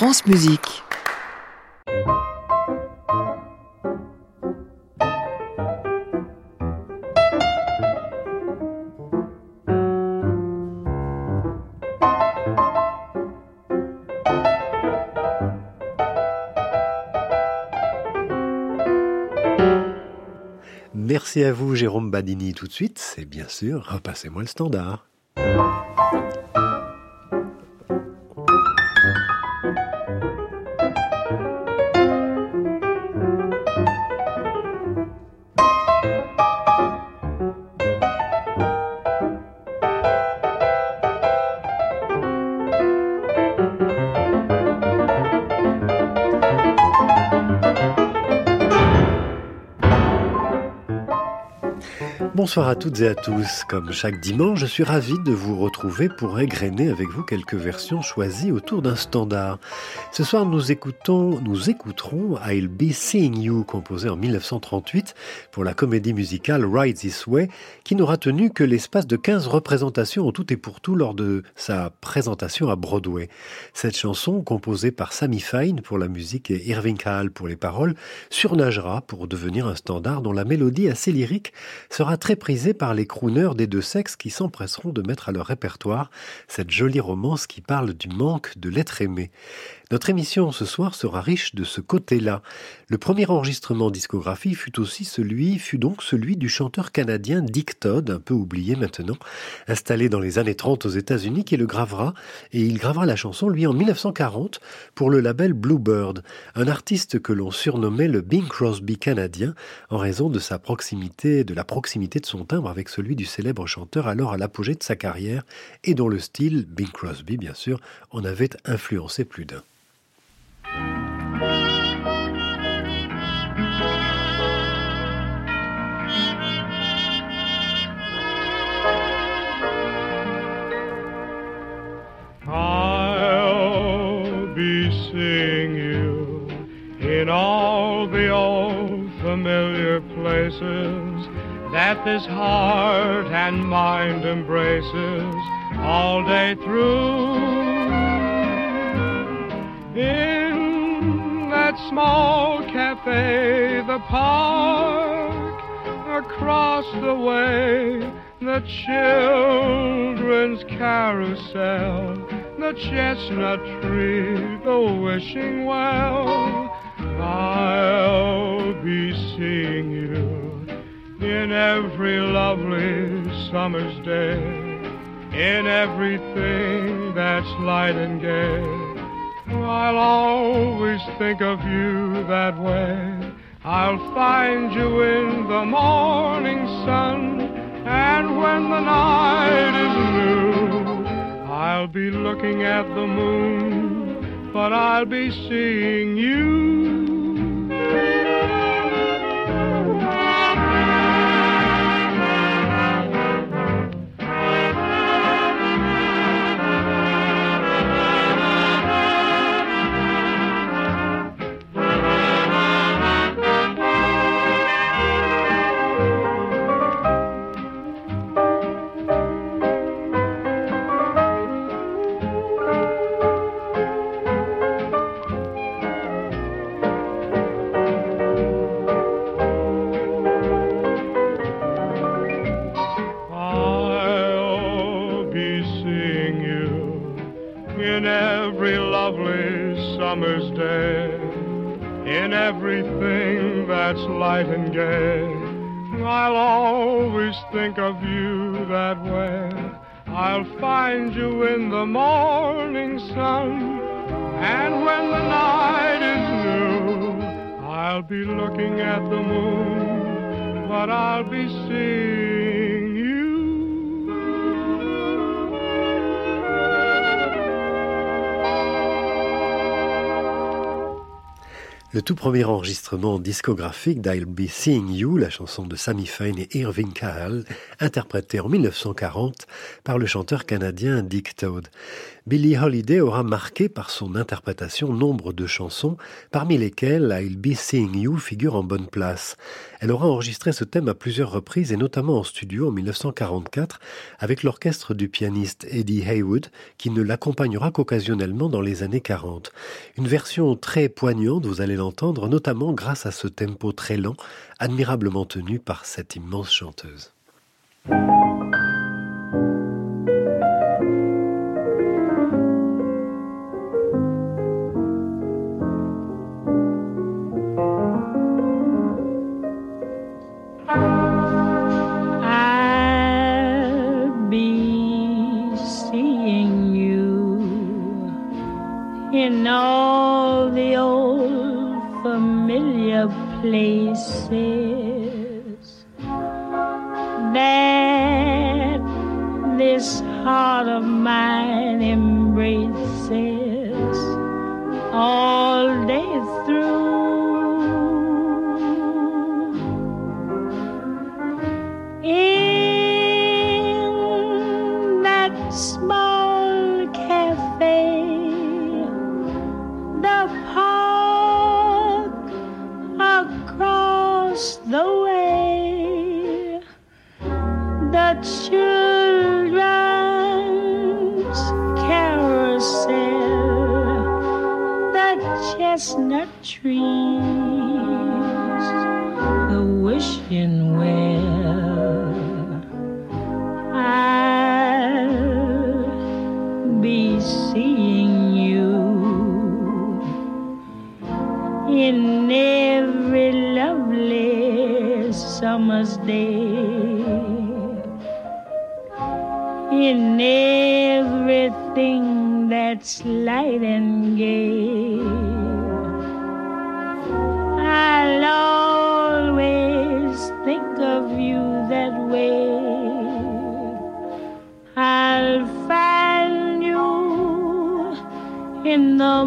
France Musique. Merci à vous, Jérôme Badini. Tout de suite, c'est bien sûr, repassez-moi le standard. Bonsoir à toutes et à tous. Comme chaque dimanche, je suis ravi de vous retrouver pour égrener avec vous quelques versions choisies autour d'un standard. Ce soir, nous écoutons, nous écouterons I'll Be Seeing You, composé en 1938 pour la comédie musicale Ride This Way, qui n'aura tenu que l'espace de 15 représentations en tout et pour tout lors de sa présentation à Broadway. Cette chanson, composée par Sammy Fine pour la musique et Irving Kahal pour les paroles, surnagera pour devenir un standard dont la mélodie assez lyrique sera très prisée par les crooners des deux sexes qui s'empresseront de mettre à leur répertoire cette jolie romance qui parle du manque de l'être aimé. Notre émission ce soir sera riche de ce côté-là. Le premier enregistrement discographie fut aussi celui, fut donc celui du chanteur canadien Dick Todd, un peu oublié maintenant, installé dans les années 30 aux États-Unis, qui le gravera, et il gravera la chanson, lui, en 1940, pour le label Bluebird, un artiste que l'on surnommait le Bing Crosby canadien, en raison de sa proximité, de la proximité de son timbre avec celui du célèbre chanteur alors à l'apogée de sa carrière, et dont le style, Bing Crosby bien sûr, en avait influencé plus d'un. Places that this heart and mind embraces all day through. In that small cafe, the park, across the way, the children's carousel, the chestnut tree, the wishing well. I'll be seeing you in every lovely summer's day, in everything that's light and gay. I'll always think of you that way. I'll find you in the morning sun, and when the night is new, I'll be looking at the moon, but I'll be seeing you. That's light and gay. I'll always think of you that way. I'll find you in the morning sun, and when the night is new, I'll be looking at the moon, but I'll be seeing Le tout premier enregistrement discographique d'I'll Be Seeing You, la chanson de Sammy Fine et Irving Kahal, interprétée en 1940 par le chanteur canadien Dick Todd. Billie Holiday aura marqué par son interprétation nombre de chansons, parmi lesquelles I'll Be Seeing You figure en bonne place. Elle aura enregistré ce thème à plusieurs reprises et notamment en studio en 1944 avec l'orchestre du pianiste Eddie Haywood qui ne l'accompagnera qu'occasionnellement dans les années 40. Une version très poignante, vous allez l'entendre, notamment grâce à ce tempo très lent, admirablement tenu par cette immense chanteuse. In all the old familiar places. That this heart of mine embraces all summer's day, in everything that's light and gay. I'll always think of you that way. I'll find you in the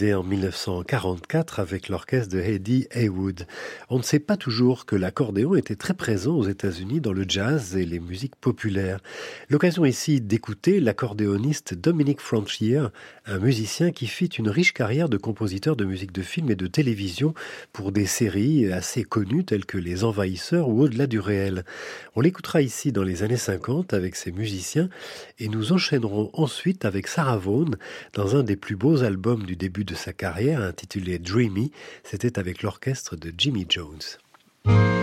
Holiday en 1944 avec l'orchestre de Eddie Haywood. On ne sait pas toujours que l'accordéon était très présent aux États-Unis dans le jazz et les musiques populaires. L'occasion ici d'écouter l'accordéoniste Dominic Frontier, un musicien qui fit une riche carrière de compositeur de musique de film et de télévision pour des séries assez connues telles que Les Envahisseurs ou Au-delà du réel. On l'écoutera ici dans les années 50 avec ses musiciens et nous enchaînerons ensuite avec Sarah Vaughan dans un des plus beaux albums du début de sa carrière intitulé Dreamy. C'était avec l'orchestre de Jimmy Jones.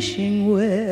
行为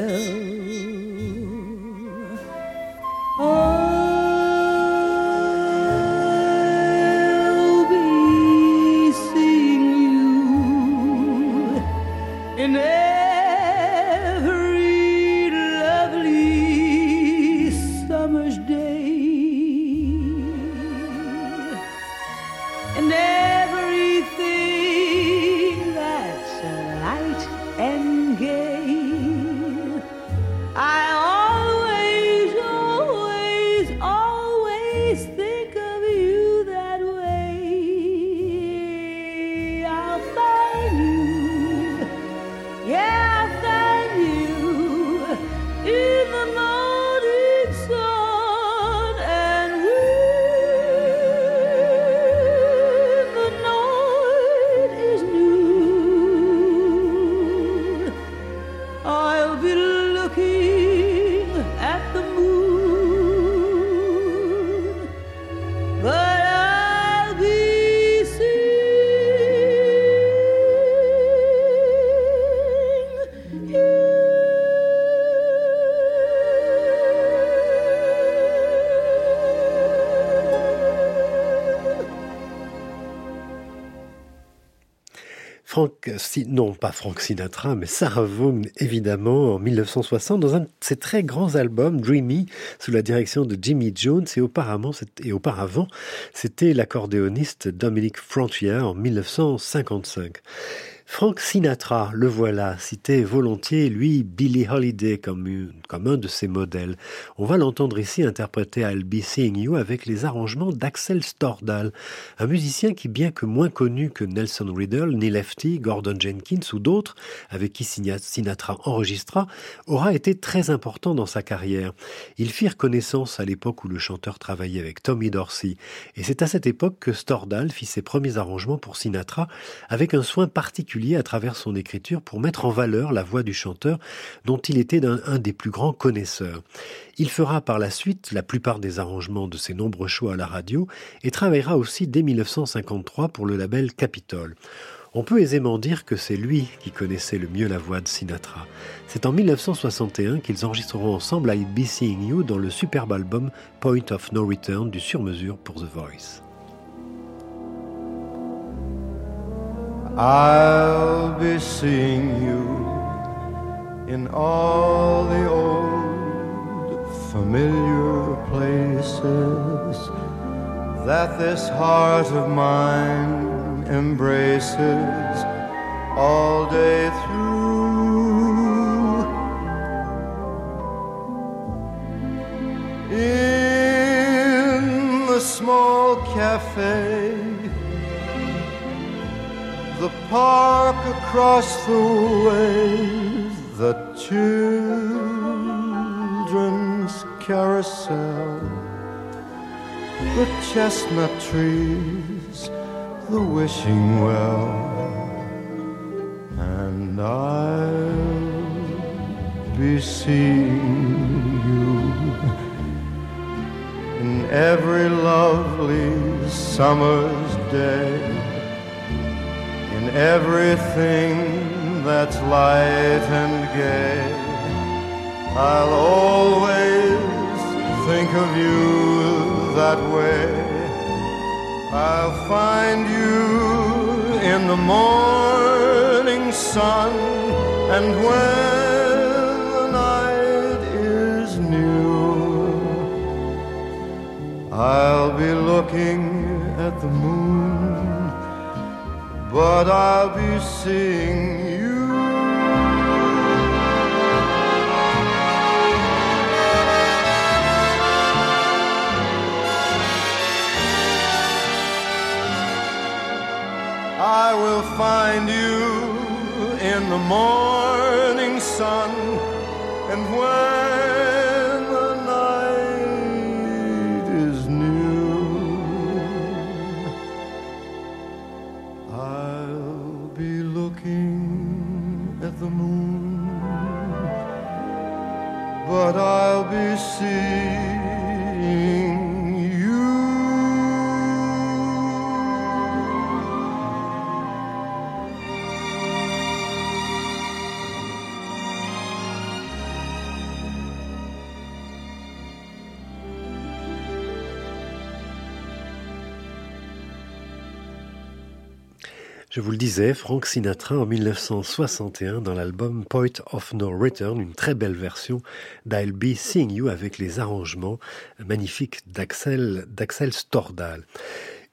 non pas Frank Sinatra, mais Sarah Vaughan, évidemment, en 1960, dans un de ses très grands albums, Dreamy, sous la direction de Jimmy Jones, et auparavant, c'était l'accordéoniste Dominic Frontier en 1955. Frank Sinatra, le voilà, cité volontiers, lui, Billie Holiday comme, un de ses modèles. On va l'entendre ici interpréter I'll Be You avec les arrangements d'Axel Stordahl, un musicien qui, bien que moins connu que Nelson Riddle, Neil Lefty, Gordon Jenkins ou d'autres avec qui Sinatra enregistra, aura été très important dans sa carrière. Ils firent connaissance à l'époque où le chanteur travaillait avec Tommy Dorsey, et c'est à cette époque que Stordahl fit ses premiers arrangements pour Sinatra avec un soin particulier à travers son écriture pour mettre en valeur la voix du chanteur dont il était un, des plus grands connaisseurs. Il fera par la suite la plupart des arrangements de ses nombreux choix à la radio et travaillera aussi dès 1953 pour le label Capitol. On peut aisément dire que c'est lui qui connaissait le mieux la voix de Sinatra. C'est en 1961 qu'ils enregistreront ensemble I'd Be Seeing You dans le superbe album Point of No Return du sur-mesure pour The Voice. I'll be seeing you in all the old familiar places that this heart of mine embraces all day through. In the small cafe the park across the way, the children's carousel, the chestnut trees, the wishing well, and I'll be seeing you in every lovely summer's day everything that's light and gay. I'll always think of you that way. I'll find you in the morning sun and when the night is new. I'll be looking at the moon but I'll be seeing you. I will find you in the morning sun, and when see. Je vous le disais, Frank Sinatra en 1961 dans l'album Point of No Return, une très belle version d'I'll Be Seeing You avec les arrangements magnifiques d'Axel, Stordal.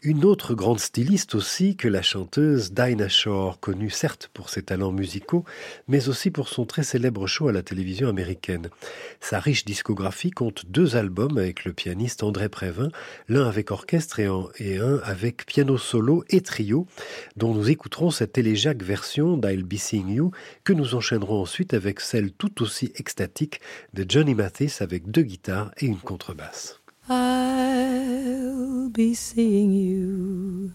Une autre grande styliste aussi que la chanteuse Dinah Shore, connue certes pour ses talents musicaux, mais aussi pour son très célèbre show à la télévision américaine. Sa riche discographie compte deux albums avec le pianiste André Prévin, l'un avec orchestre et, un avec piano solo et trio, dont nous écouterons cette élégiaque version d'I'll Be Seeing You, que nous enchaînerons ensuite avec celle tout aussi extatique de Johnny Mathis avec deux guitares et une contrebasse. I'll be seeing you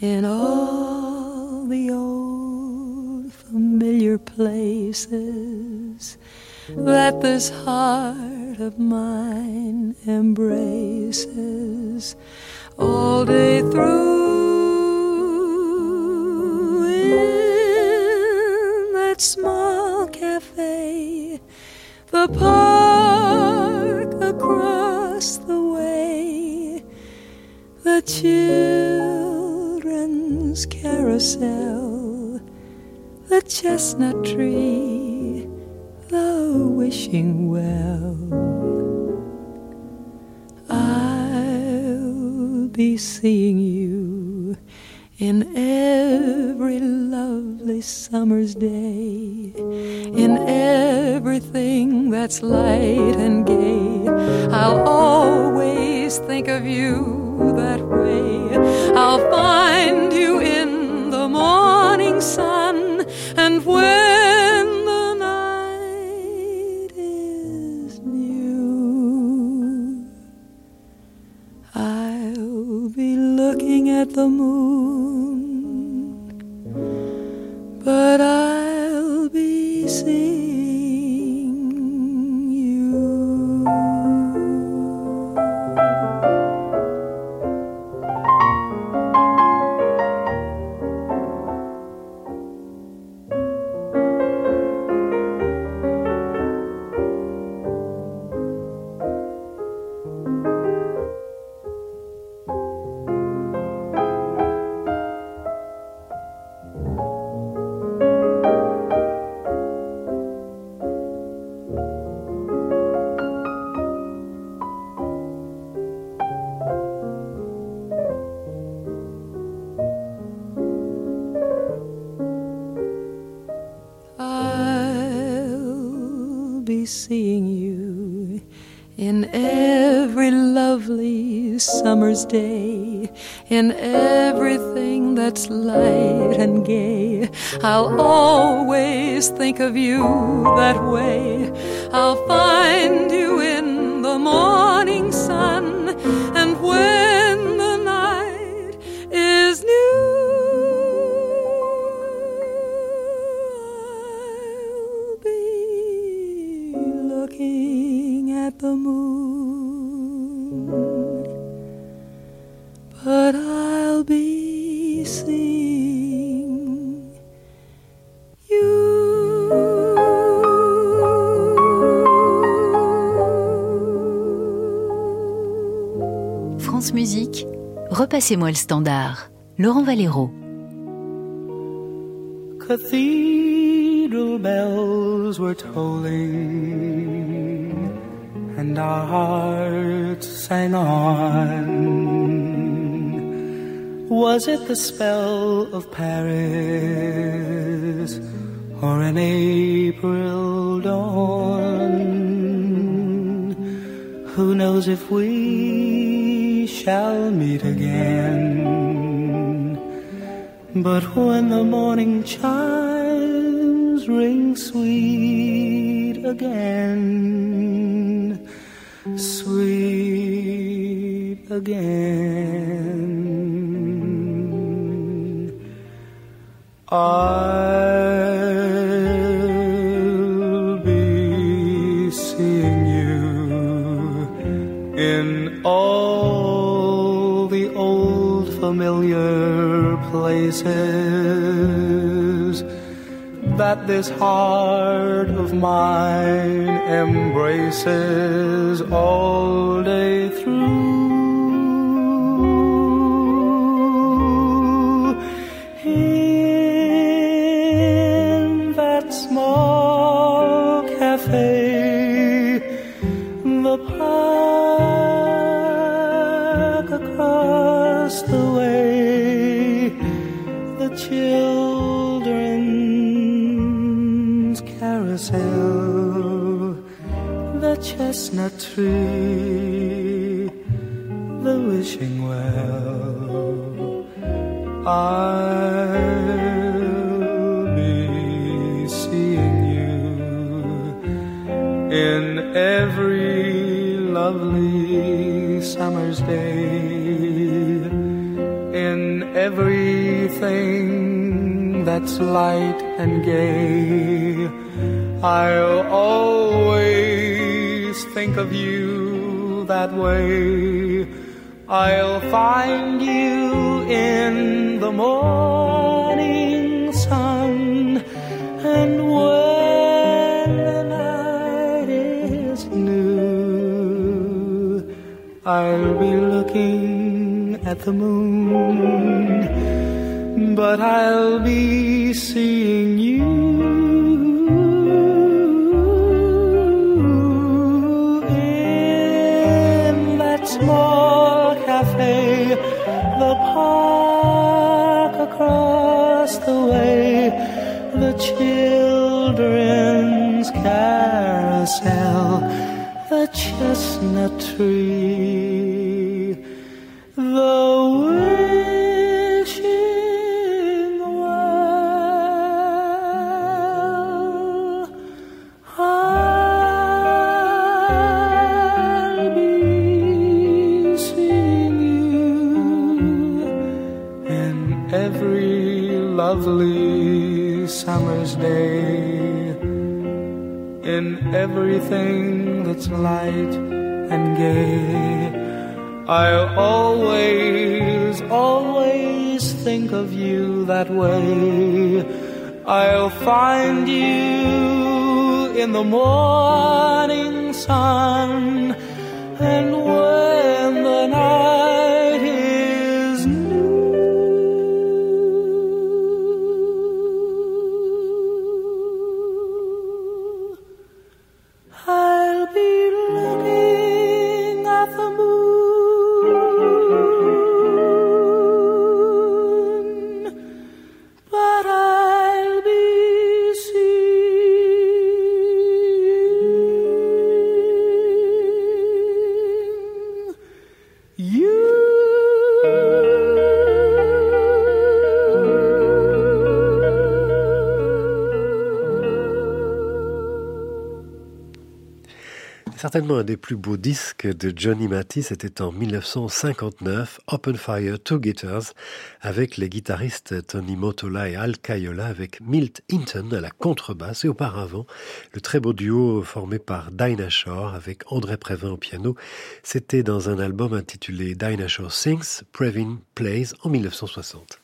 in all the old familiar places that this heart of mine embraces all day through in that small cafe, the park across across the way the children's carousel, the chestnut tree, the wishing well. I'll be seeing you in every lovely summer's day, in everything that's light and gay. I'll always think of you that way. I'll find you in the morning sun, and when the night is new, I'll be looking at the moon but I'll be seeing. Day in everything that's light and gay. I'll always think of you that way. I'll find you repassez-moi le standard. Laurent Valero. Cathedral bells were tolling, and our hearts sang on was it the spell of Paris or an April dawn? Who knows if we shall meet again? But when the morning chimes ring sweet again, sweet again. I'll places that this heart of mine embraces all day through. Children's carousel, the chestnut tree, the wishing well. I'll be seeing you in every lovely summer's day, everything that's light and gay. I'll always think of you that way. I'll find you in the morning sun and when the night is new I'll be looking at the moon but I'll be seeing you. In that small cafe the park across the way, the children's carousel, the chestnut tree, Certainement un des plus beaux disques de Johnny Mathis, c'était en 1959, Open Fire Two Guitars, avec les guitaristes Tony Motola et Al Caiola, avec Milt Hinton à la contrebasse, et auparavant, le très beau duo formé par Dinah Shore avec André Prévin au piano. C'était dans un album intitulé Dinah Shore Sings, Previn Plays en 1960.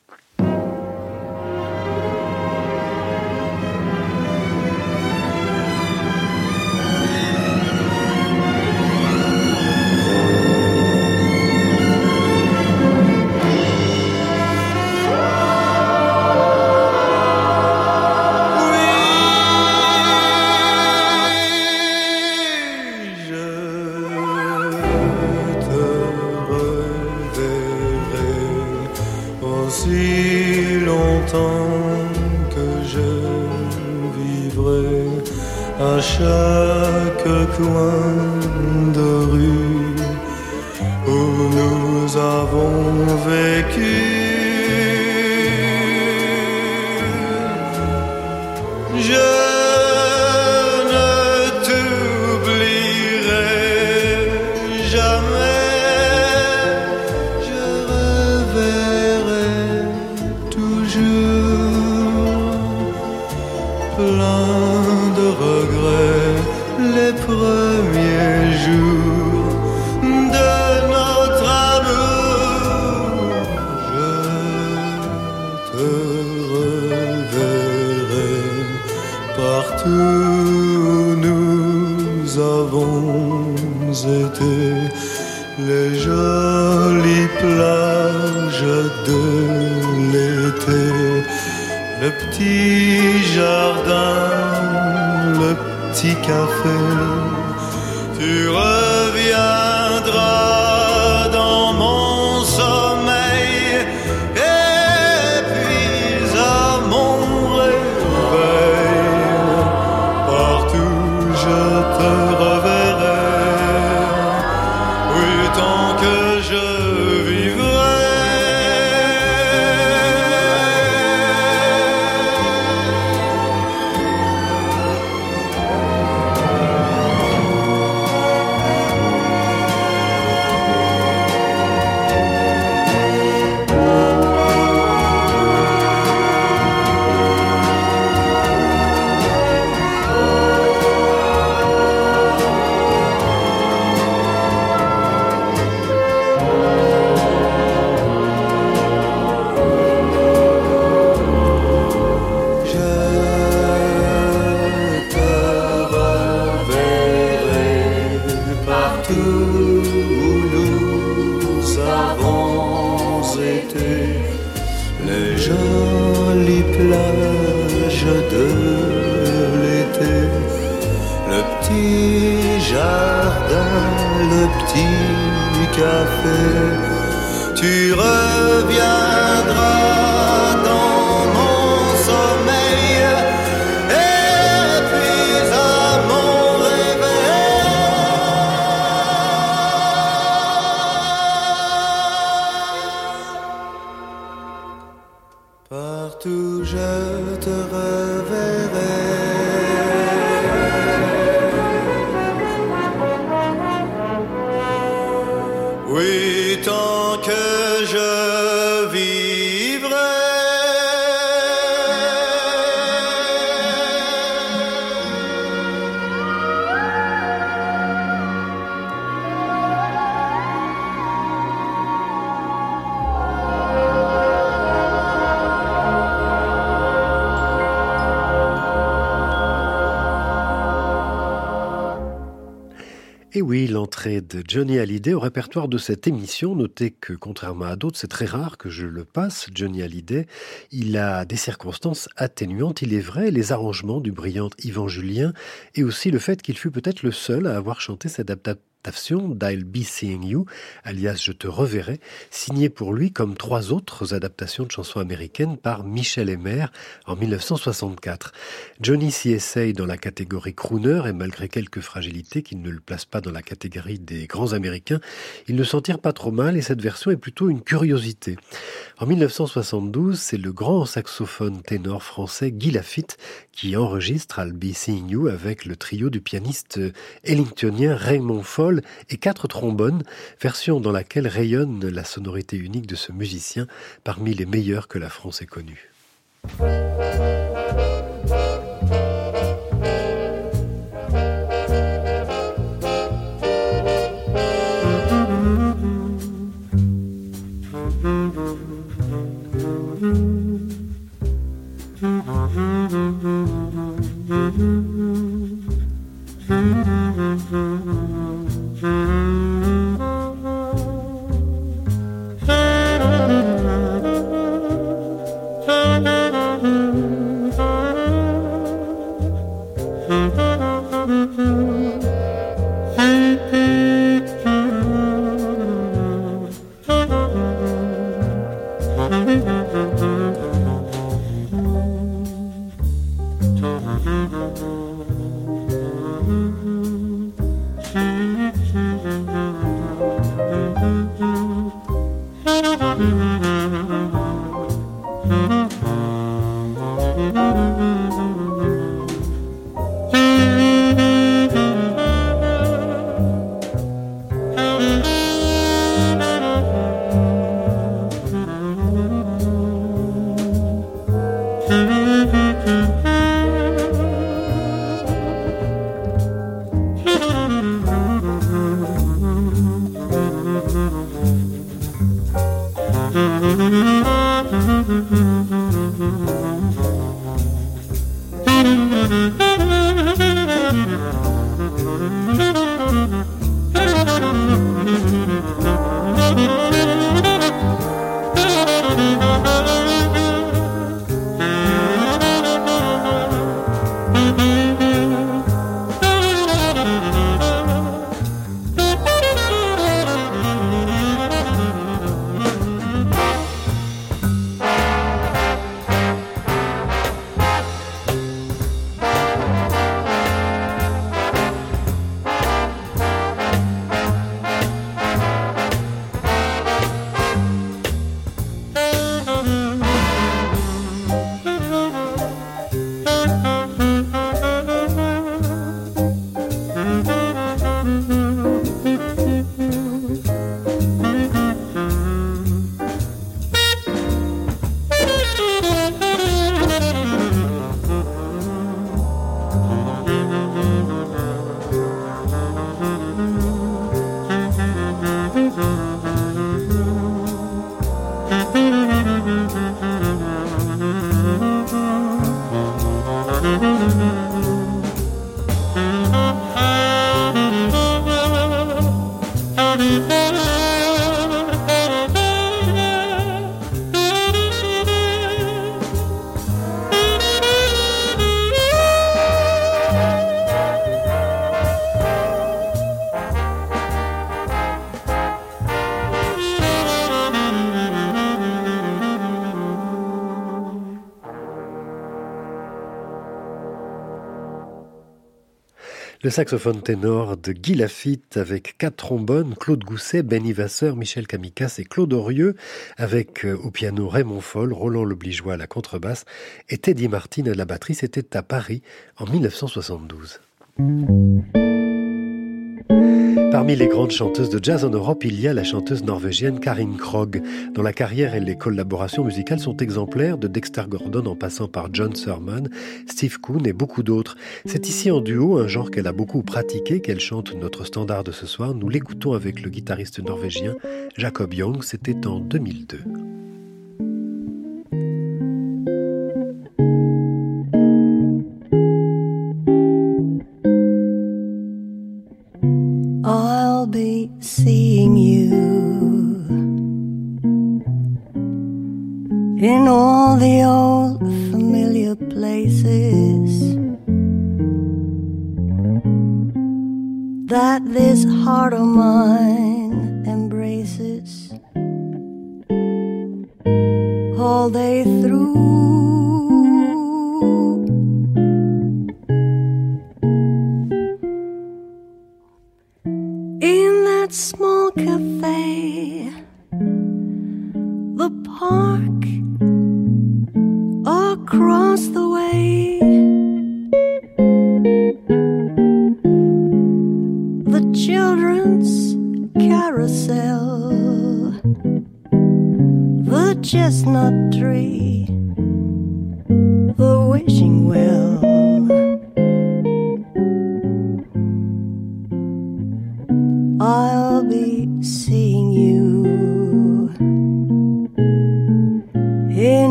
Johnny Hallyday au répertoire de cette émission. Notez que, contrairement à d'autres, c'est très rare que je le passe, Johnny Hallyday. Il a des circonstances atténuantes, il est vrai, les arrangements du brillant Yvan Julien et aussi le fait qu'il fut peut-être le seul à avoir chanté cette adaptation d'I'll Be Seeing You, alias Je te reverrai, signé pour lui comme trois autres adaptations de chansons américaines par Michel Emer en 1964. Johnny s'y essaye dans la catégorie crooner et malgré quelques fragilités qui ne le placent pas dans la catégorie des grands américains, il ne s'en tire pas trop mal et cette version est plutôt une curiosité. En 1972, c'est le grand saxophone ténor français Guy Lafitte qui enregistre I'll Be Seeing You avec le trio du pianiste ellingtonien Raymond Et quatre trombones, version dans laquelle rayonne la sonorité unique de ce musicien parmi les meilleurs que la France ait connus. Le saxophone ténor de Guy Lafitte avec quatre trombones, Claude Gousset, Benny Vasseur, Michel Kamikaze et Claude Orieux, avec euh, au piano Raymond Foll, Roland Lebligeois à la contrebasse et Teddy Martin à la batterie. C'était à Paris en 1972. Parmi les grandes chanteuses de jazz en Europe, il y a la chanteuse norvégienne Karin Krog, dont la carrière et les collaborations musicales sont exemplaires, de Dexter Gordon en passant par John Surman, Steve Kuhn et beaucoup d'autres. C'est ici en duo, un genre qu'elle a beaucoup pratiqué, qu'elle chante notre standard de ce soir. Nous l'écoutons avec le guitariste norvégien Jacob Young, c'était en 2002.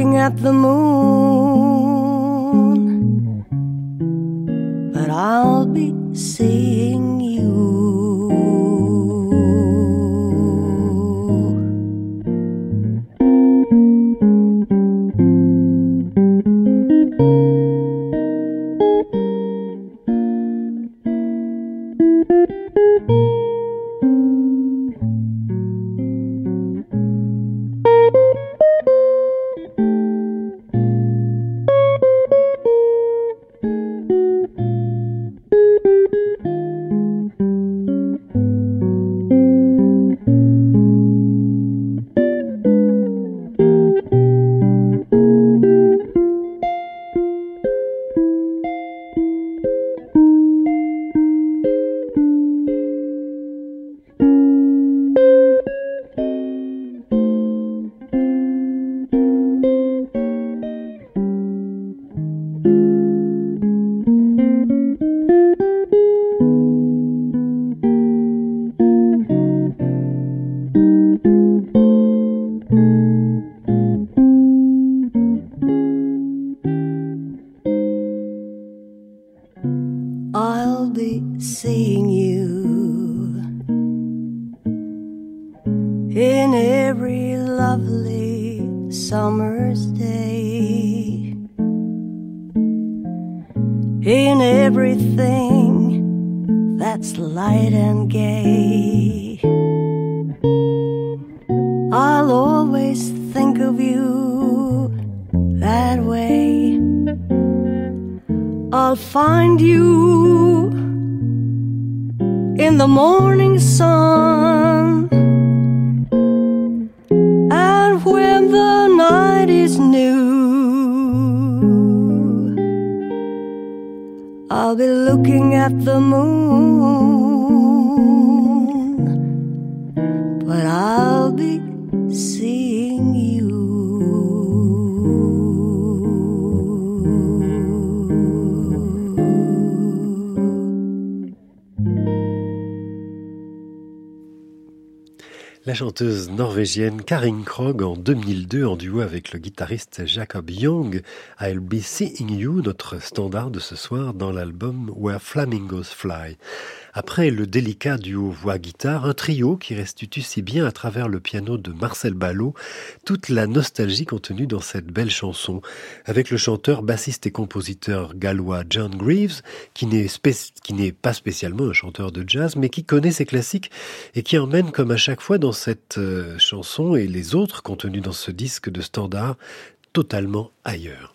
Looking at the moon, but I'll be seeing in the morning sun. And when the night is new, I'll be looking at the moon. But I'll La chanteuse norvégienne Karin Krog en 2002 en duo avec le guitariste Jacob Young, I'll Be Seeing You, notre standard de ce soir dans l'album Where Flamingos Fly. Après le délicat duo voix-guitare, un trio qui restitue si bien à travers le piano de Marcel Ballot toute la nostalgie contenue dans cette belle chanson, avec le chanteur, bassiste et compositeur gallois John Greaves, qui n'est pas spécialement un chanteur de jazz, mais qui connaît ses classiques et qui emmène comme à chaque fois dans cette euh, chanson et les autres contenus dans ce disque de standard totalement ailleurs.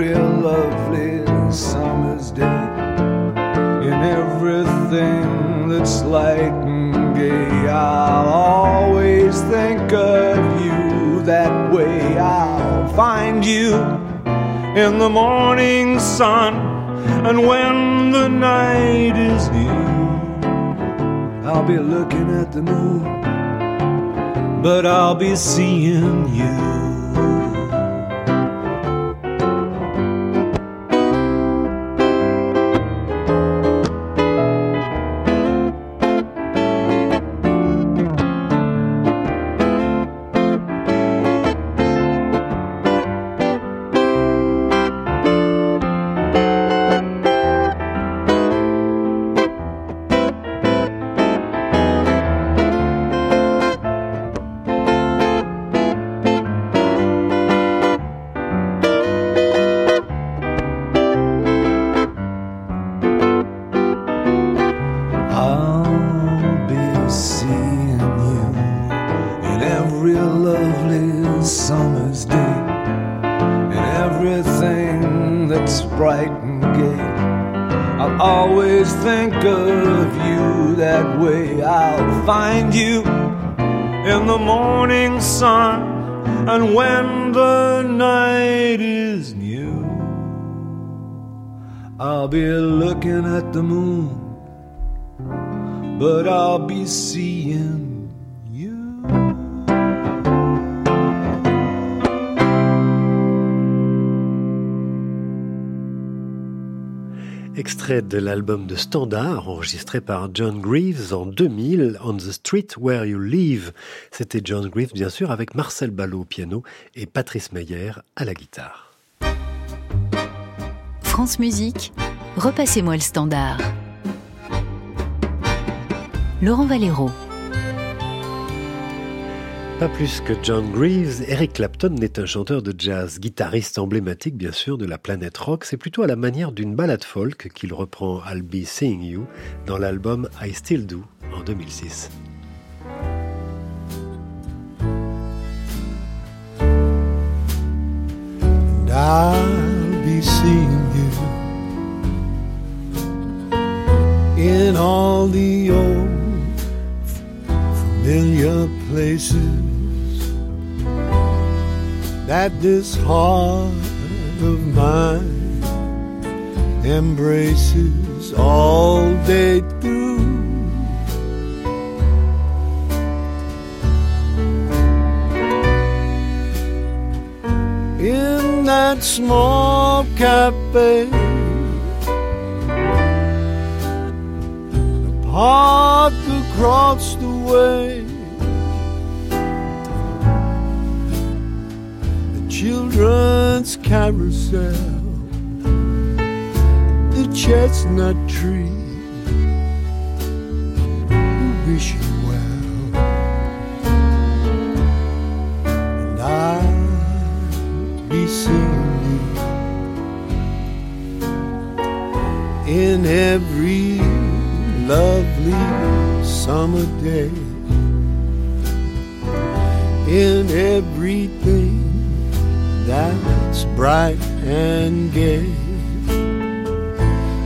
every lovely summer's day, in everything that's light and gay. I'll always think of you that way. I'll find you in the morning sun. And when the night is new, I'll be looking at the moon, but I'll be seeing you. always think of you that way. I'll find you in the morning sun and when the night is new. I'll be looking at the moon, but I'll be seeing Extrait de l'album de Standard enregistré par John Greaves en 2000, On the Street Where You Live. C'était John Greaves bien sûr avec Marcel Ballot au piano et Patrice Meyer à la guitare. France Musique, repassez-moi le standard. Laurent Valero. Pas plus que John Greaves, Eric Clapton n'est un chanteur de jazz, guitariste emblématique bien sûr de la planète rock, c'est plutôt à la manière d'une ballade folk qu'il reprend I'll Be Seeing You dans l'album I Still Do en 2006. I'll be seeing you in all the old familiar places that this heart of mine embraces all day through. In that small cafe, the park across the way. The children's carousel, the chestnut tree. We wish you well, and I'll be you in every lovely summer day in everything that's bright and gay.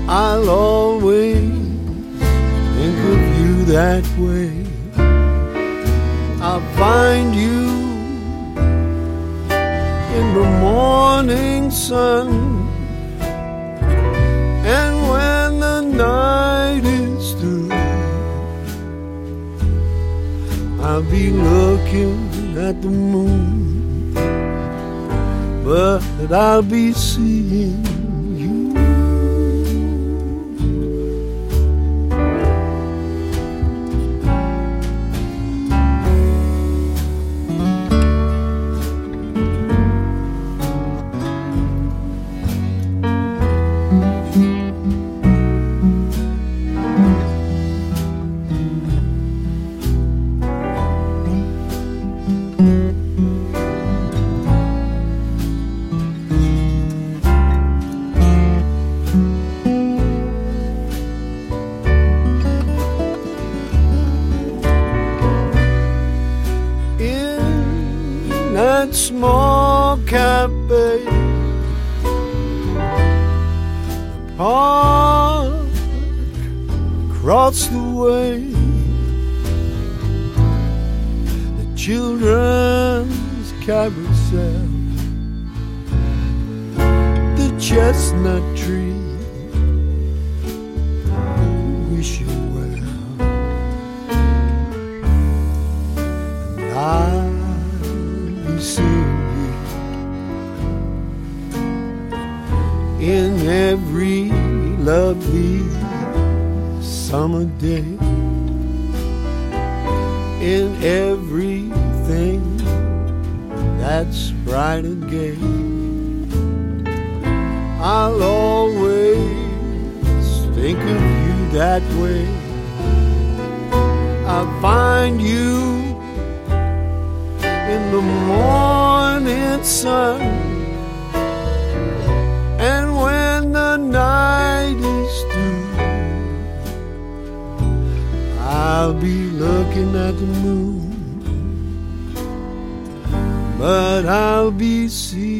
I'll always think of you that way. I'll find you in the morning sun. I'll be looking at the moon, but I'll be seeing across the way. The children's carousel. The chestnut tree. Wish you well. And I'll be seeing you in every lovely summer day, in everything that's bright and gay. I'll always think of you that way. I'll find you in the morning sun. I'll be looking at the moon, but I'll be seeing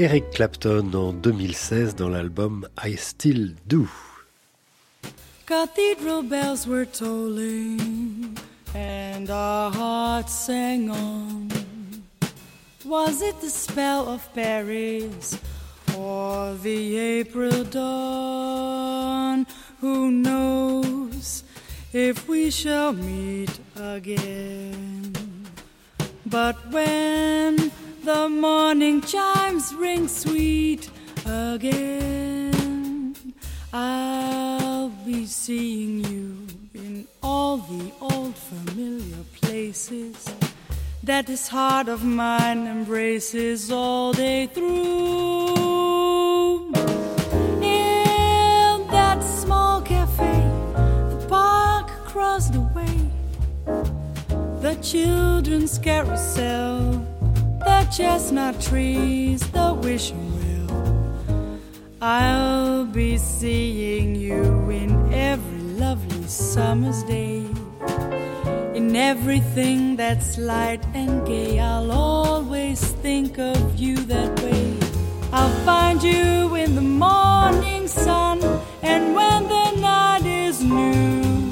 Eric Clapton en 2016 dans l'album I Still Do. Cathedral bells were tolling, and our hearts sang on. Was it the spell of Paris or the April dawn? Who knows if we shall meet again? But when the morning chimes ring sweet again, I'll be seeing you in all the old familiar places. That this heart of mine embraces all day through. In that small cafe, the park across the way, the children's carousel, the chestnut trees, the wishing well. I'll be seeing you in every lovely summer's day. In everything that's light and gay, I'll always think of you that way. I'll find you in the morning sun, and when the night is new,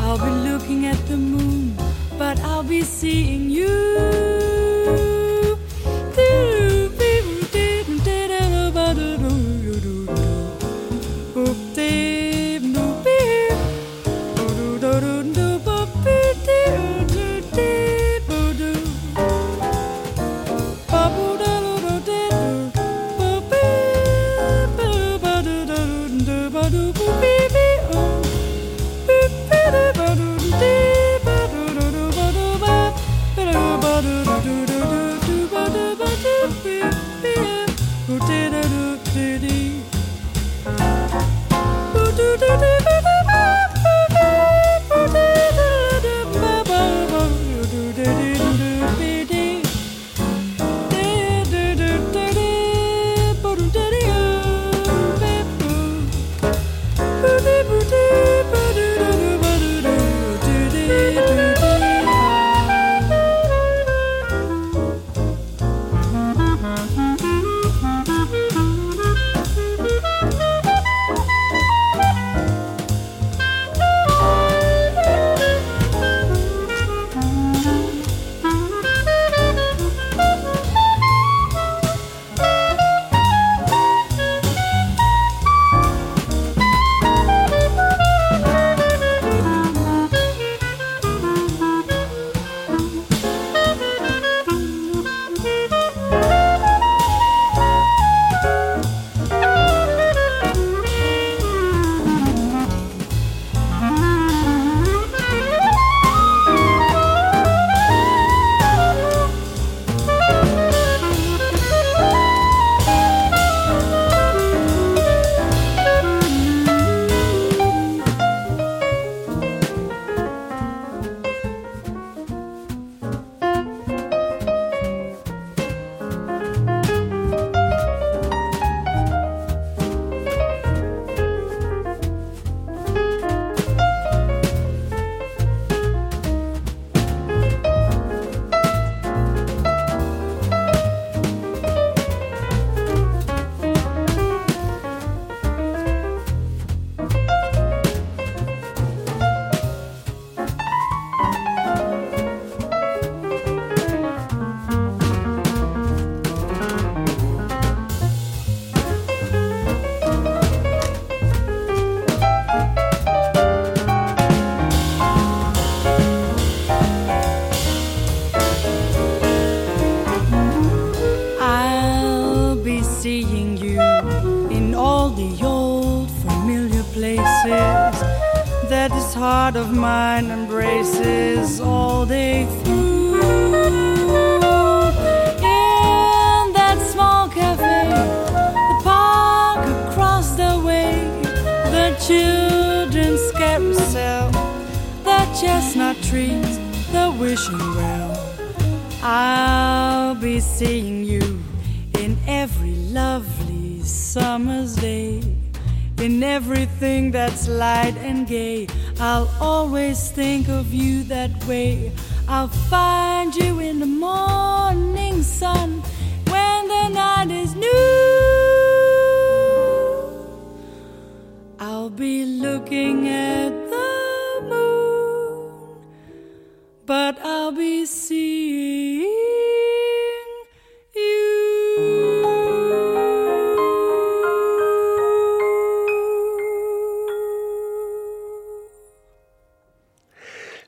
I'll be looking at the moon, but I'll be seeing you do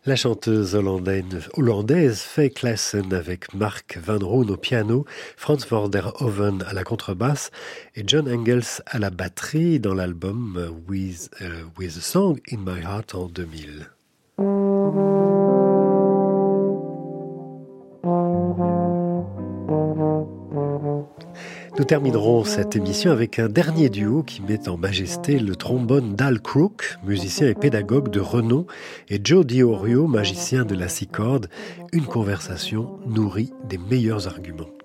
La chanteuse hollandaise, Faye Klassen avec Mark Van Roon au piano, Franz Hoven à la contrebasse et John Engels à la batterie dans l'album With, euh, With a Song in My Heart en 2000. Nous terminerons cette émission avec un dernier duo qui met en majesté le trombone d'Al Crook, musicien et pédagogue de renom, et Joe Diorio, magicien de la six une conversation nourrie des meilleurs arguments.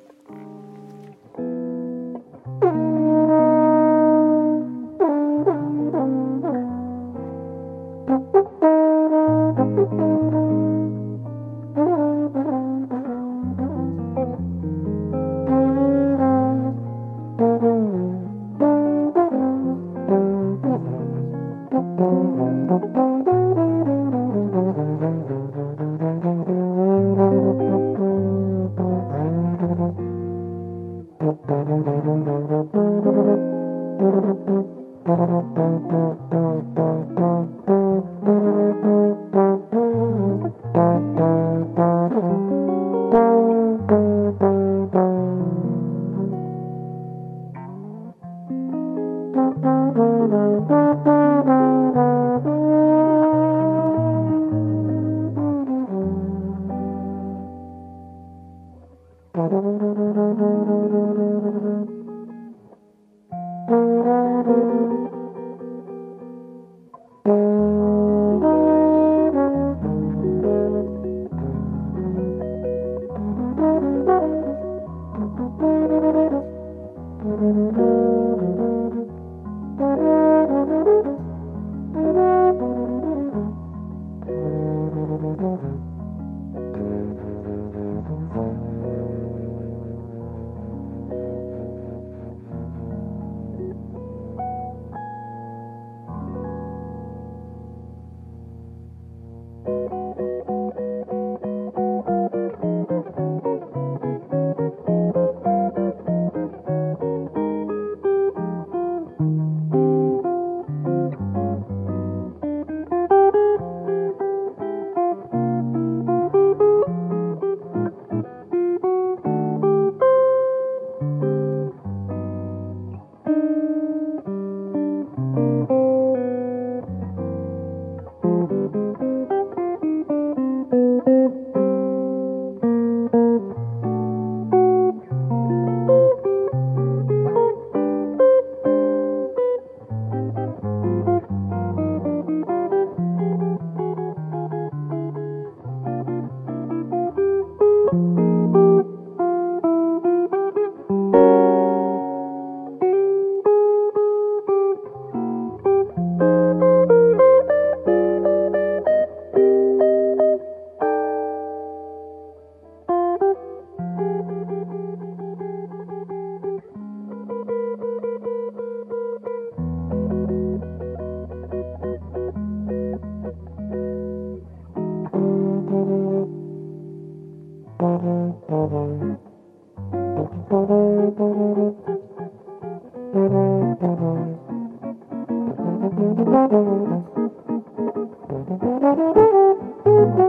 Thank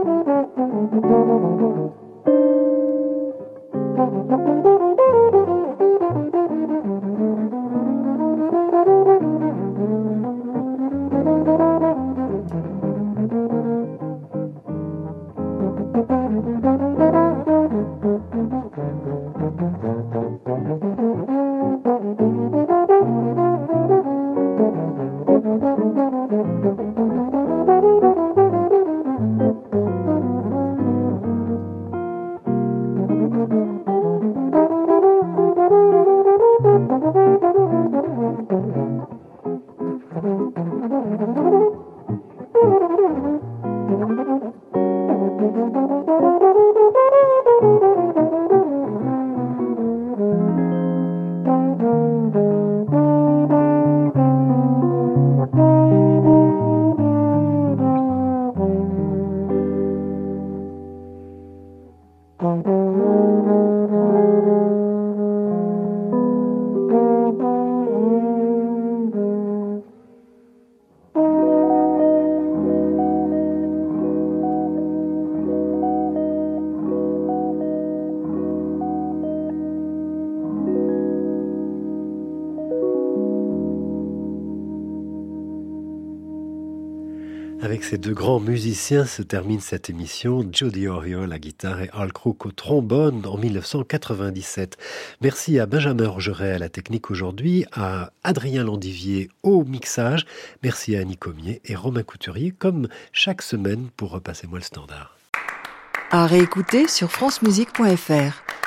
you. Ces deux grands musiciens se termine cette émission. Jody Oriol à guitare et Al Crook au trombone en 1997. Merci à Benjamin Orgeret à la technique aujourd'hui, à Adrien Landivier au mixage. Merci à Annie Comier et Romain Couturier comme chaque semaine pour repasser moi le standard. À réécouter sur francemusique.fr.